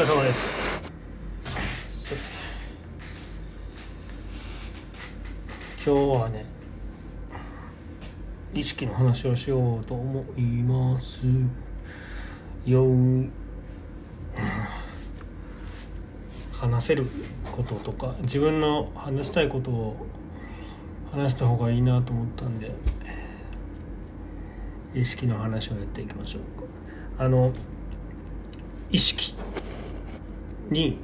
れ様です。さて今日はね意識の話をしようと思います。よ話せることとか自分の話したいことを話した方がいいなと思ったんで意識の話をやっていきましょうか。あの意識。に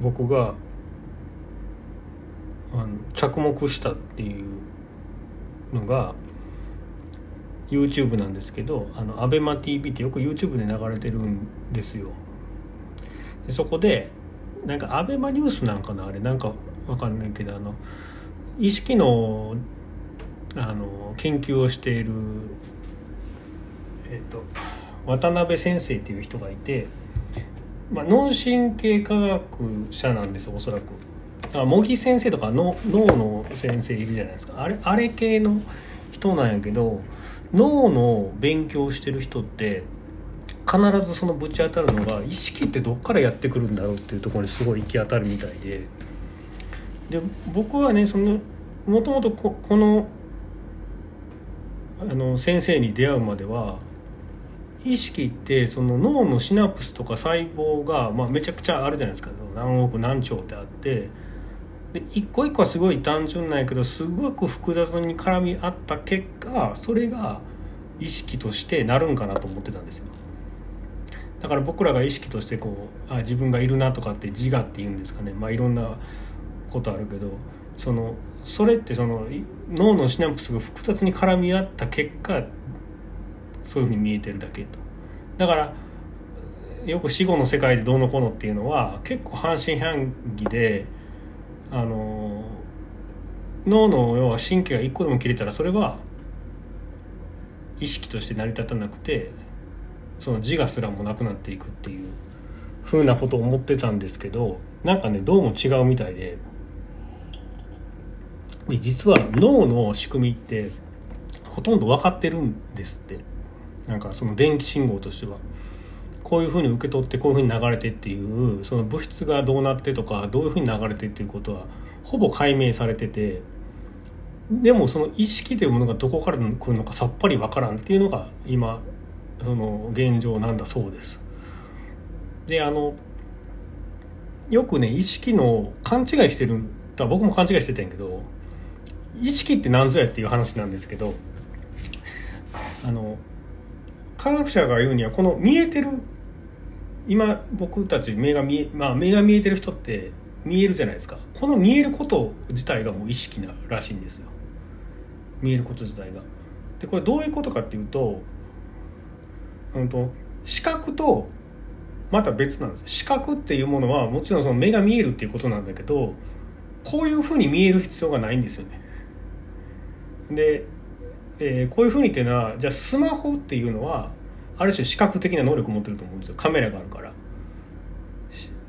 僕があの着目したっていうのが YouTube なんですけどあの ABEMATV ってよく YouTube で流れてるんですよ。でそこでなんか ABEMA ニュースなんかなあれなんかわかんないけどあの意識のあの研究をしているえっ、と渡辺先生っていう人がいて、まあ、脳神経科学者なんですおそらく。あ茂木先生とか脳脳の先生いるじゃないですか。あれあれ系の人なんやけど脳の勉強してる人って必ずそのぶち当たるのが意識ってどっからやってくるんだろうっていうところにすごい行き当たるみたいで。で僕はねそのもともとここのあの先生に出会うまでは意識ってその脳のシナプスとか細胞が、まあ、めちゃくちゃあるじゃないですか。何億何兆ってあって。で一個一個はすごい単純なんやけどすごく複雑に絡み合った結果それが意識としてなるんかなと思ってたんですよ。だから僕らが意識としてこうあ自分がいるなとかって自我っていうんですかね。まあいろんなことあるけどそのそれってその脳のシナプスが複雑に絡み合った結果そういうふうに見えてるだけと。だからよく死後の世界でどうのこうのっていうのは結構半信半疑であの脳の要は神経が一個でも切れたらそれは意識として成り立たなくてその自我すらもなくなっていくっていうふうなことを思ってたんですけどなんかねどうも違うみたいでで実は脳の仕組みってほとんど分かってるんですって。なんかその電気信号としてはこういうふうに受け取ってこういうふうに流れてっていうその物質がどうなってとかどういうふうに流れてっていうことはほぼ解明されててでもその意識というものがどこから来るのかさっぱり分からんっていうのが今その現状なんだそうです。であのよくね意識の勘違いしてるとは僕も勘違いしてたんやけど意識って何ぞやっていう話なんですけどあの科学者が言うにはこの見えてる今僕たち目が見え,、まあ、目が見えてる人って見えるじゃないですか。この見えること自体がもう意識ならしいんですよ。見えること自体が。でこれどういうことかっていうと,、うんと、視覚とまた別なんです。視覚っていうものはもちろんその目が見えるっていうことなんだけどこういうふうに見える必要がないんですよね。でえー、こういうふうにっていうのはじゃあスマホっていうのはある種視覚的な能力を持ってると思うんですよ。カメラがあるから。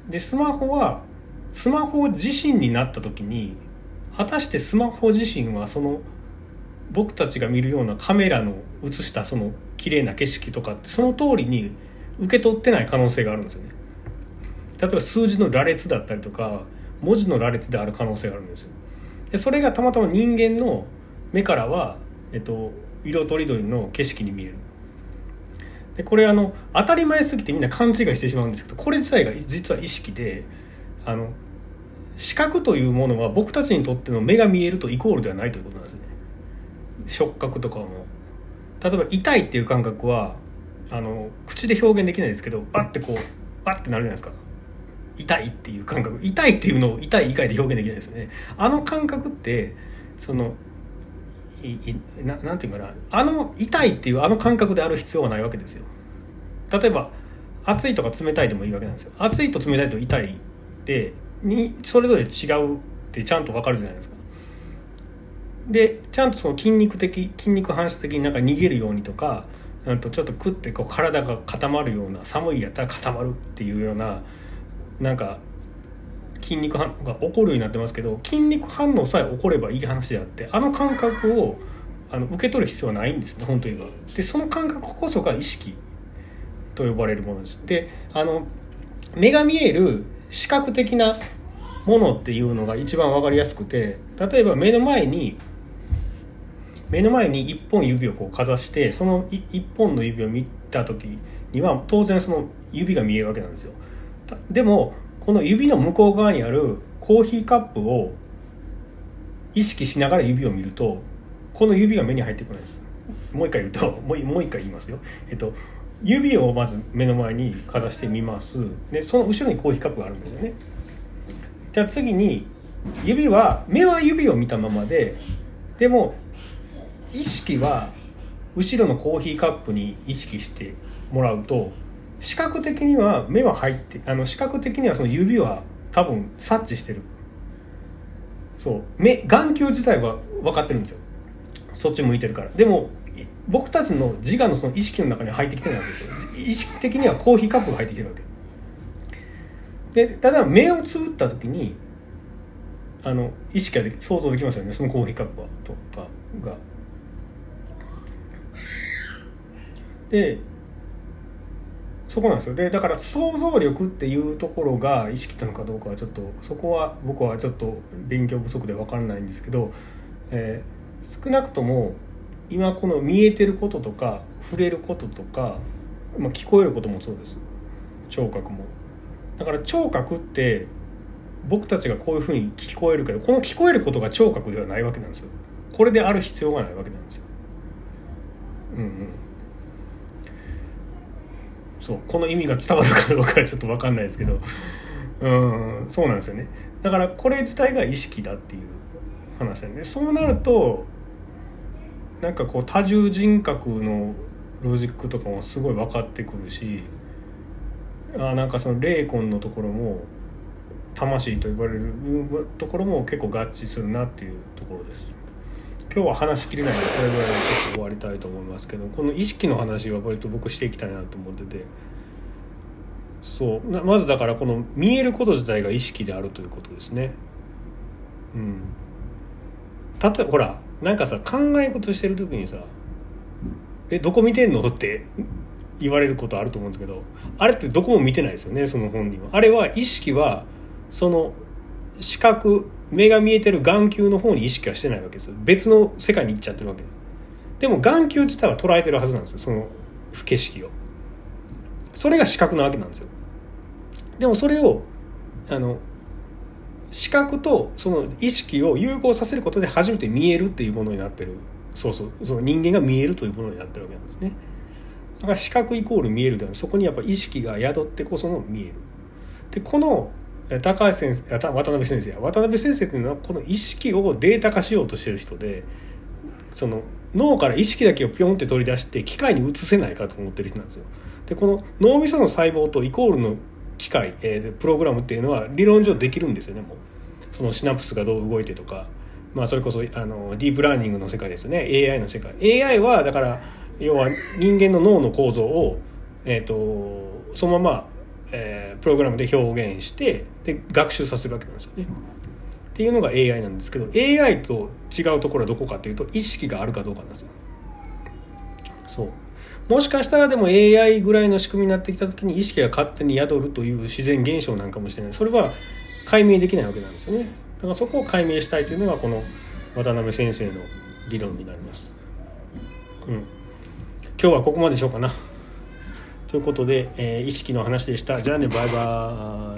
でスマホはスマホ自身になった時に果たしてスマホ自身はその僕たちが見るようなカメラの映したその綺麗な景色とかってその通りに受け取ってない可能性があるんですよね。例えば数字の羅列だったりとか文字の羅列である可能性があるんですよ。でそれがたまたま人間の目からはえっと、色とりどりの景色に見える。でこれあの当たり前すぎてみんな勘違いしてしまうんですけどこれ自体が実は意識であの視覚というものは僕たちにとっての目が見えるとイコールではないということなんですね。触覚とかも。例えば痛いっていう感覚はあの口で表現できないですけどバッてこうバッてなるじゃないですか。痛いっていう感覚。痛いっていうのを痛い以外で表現できないですよね。あの感覚ってそのいななんていうかな。あの痛いっていうあの感覚である必要はないわけですよ。例えば熱いとか冷たいでもいいわけなんですよ。熱いと冷たいと痛いってにそれぞれ違うってちゃんと分かるじゃないですか。でちゃんとその筋肉的筋肉反射的になんか逃げるようにとかなんとちょっとクッてこう体が固まるような寒いやったら固まるっていうようななんか筋肉反応が起こるようになってますけど筋肉反応さえ起こればいい話であってあの感覚をあの受け取る必要はないんですね本当に。でその感覚こそが意識と呼ばれるものです。であの目が見える視覚的なものっていうのが一番分かりやすくて例えば目の前に目の前に一本指をこうかざしてその一本の指を見た時には当然その指が見えるわけなんですよでもこの指の向こう側にあるコーヒーカップを意識しながら指を見るとこの指が目に入ってこないです。もう一回言うと もう一回言いますよ。えっと指をまず目の前にかざしてみます。でその後ろにコーヒーカップがあるんですよね。じゃあ次に指は目は指を見たままででも意識は後ろのコーヒーカップに意識してもらうと視覚的には目は入ってあの視覚的にはその指は多分察知してる。そう。目眼球自体は分かってるんですよ。そっち向いてるから。でも僕たちの自我のその意識の中に入ってきてないわけですよ。意識的にはコーヒーカップが入ってきてるわけ。でただ目をつぶった時にあの意識が想像できますよね。そのコーヒーカップはとかが。でそこなんですよ。でだから想像力っていうところが意識なのかどうかはちょっとそこは僕はちょっと勉強不足で分からないんですけど、えー、少なくとも今この見えてることとか触れることとか、まあ、聞こえることもそうです。聴覚も。だから聴覚って僕たちがこういうふうに聞こえるけどこの聞こえることが聴覚ではないわけなんですよ。これである必要がないわけなんですよ。うんうん。そうこの意味が伝わるかどうかはちょっと分かんないですけど。うんそうなんですよね。だからこれ自体が意識だっていう話なんでそうなるとなんかこう多重人格のロジックとかもすごい分かってくるしあなんかその霊魂のところも魂と呼ばれるところも結構合致するなっていうところです。今日は話しきれない。のでこれぐらいでちょっと終わりたいと思いますけどこの意識の話は割と僕していきたいなと思ってて。そう。まずだからこの見えること自体が意識であるということですね。うん。例えばほらなんかさ考え事してる時にさ「えどこ見てんの?」って言われることあると思うんですけどあれってどこも見てないですよねその本人は。あれは意識はその視覚目が見えてる眼球の方に意識はしてないわけですよ。別の世界に行っちゃってるわけ。でも眼球自体は捉えてるはずなんですよ。その不景色を。それが視覚なわけなんですよ。でもそれをあの視覚とその意識を融合させることで初めて見えるっていうものになってる。そうそう。その人間が見えるというものになってるわけなんですね。だから視覚イコール見えるではそこにやっぱ意識が宿ってこその見える。でこの高橋先生渡辺先生渡辺先生っていうのはこの意識をデータ化しようとしてる人でその脳から意識だけをピョンって取り出して機械に移せないかと思ってる人なんですよ。でこの脳みその細胞とイコールの機械、えー、プログラムっていうのは理論上できるんですよねもう。そのシナプスがどう動いてとか、まあ、それこそあのディープラーニングの世界ですよね。AI の世界。AI はだから要は人間の脳の構造を、えーと、そのまま、えー、プログラムで表現してで学習させるわけなんですよね。っていうのが AI なんですけど AI と違うところはどこかっていうと意識があるかどうかなんですよ。そう。もしかしたらでも AI ぐらいの仕組みになってきた時に意識が勝手に宿るという自然現象なんかもしれない。それは解明できないわけなんですよね。だからそこを解明したいというのがこの渡辺先生の理論になります。うん。今日はここまでしようかな。ということで、えー、意識の話でした。じゃあねバイバーイ。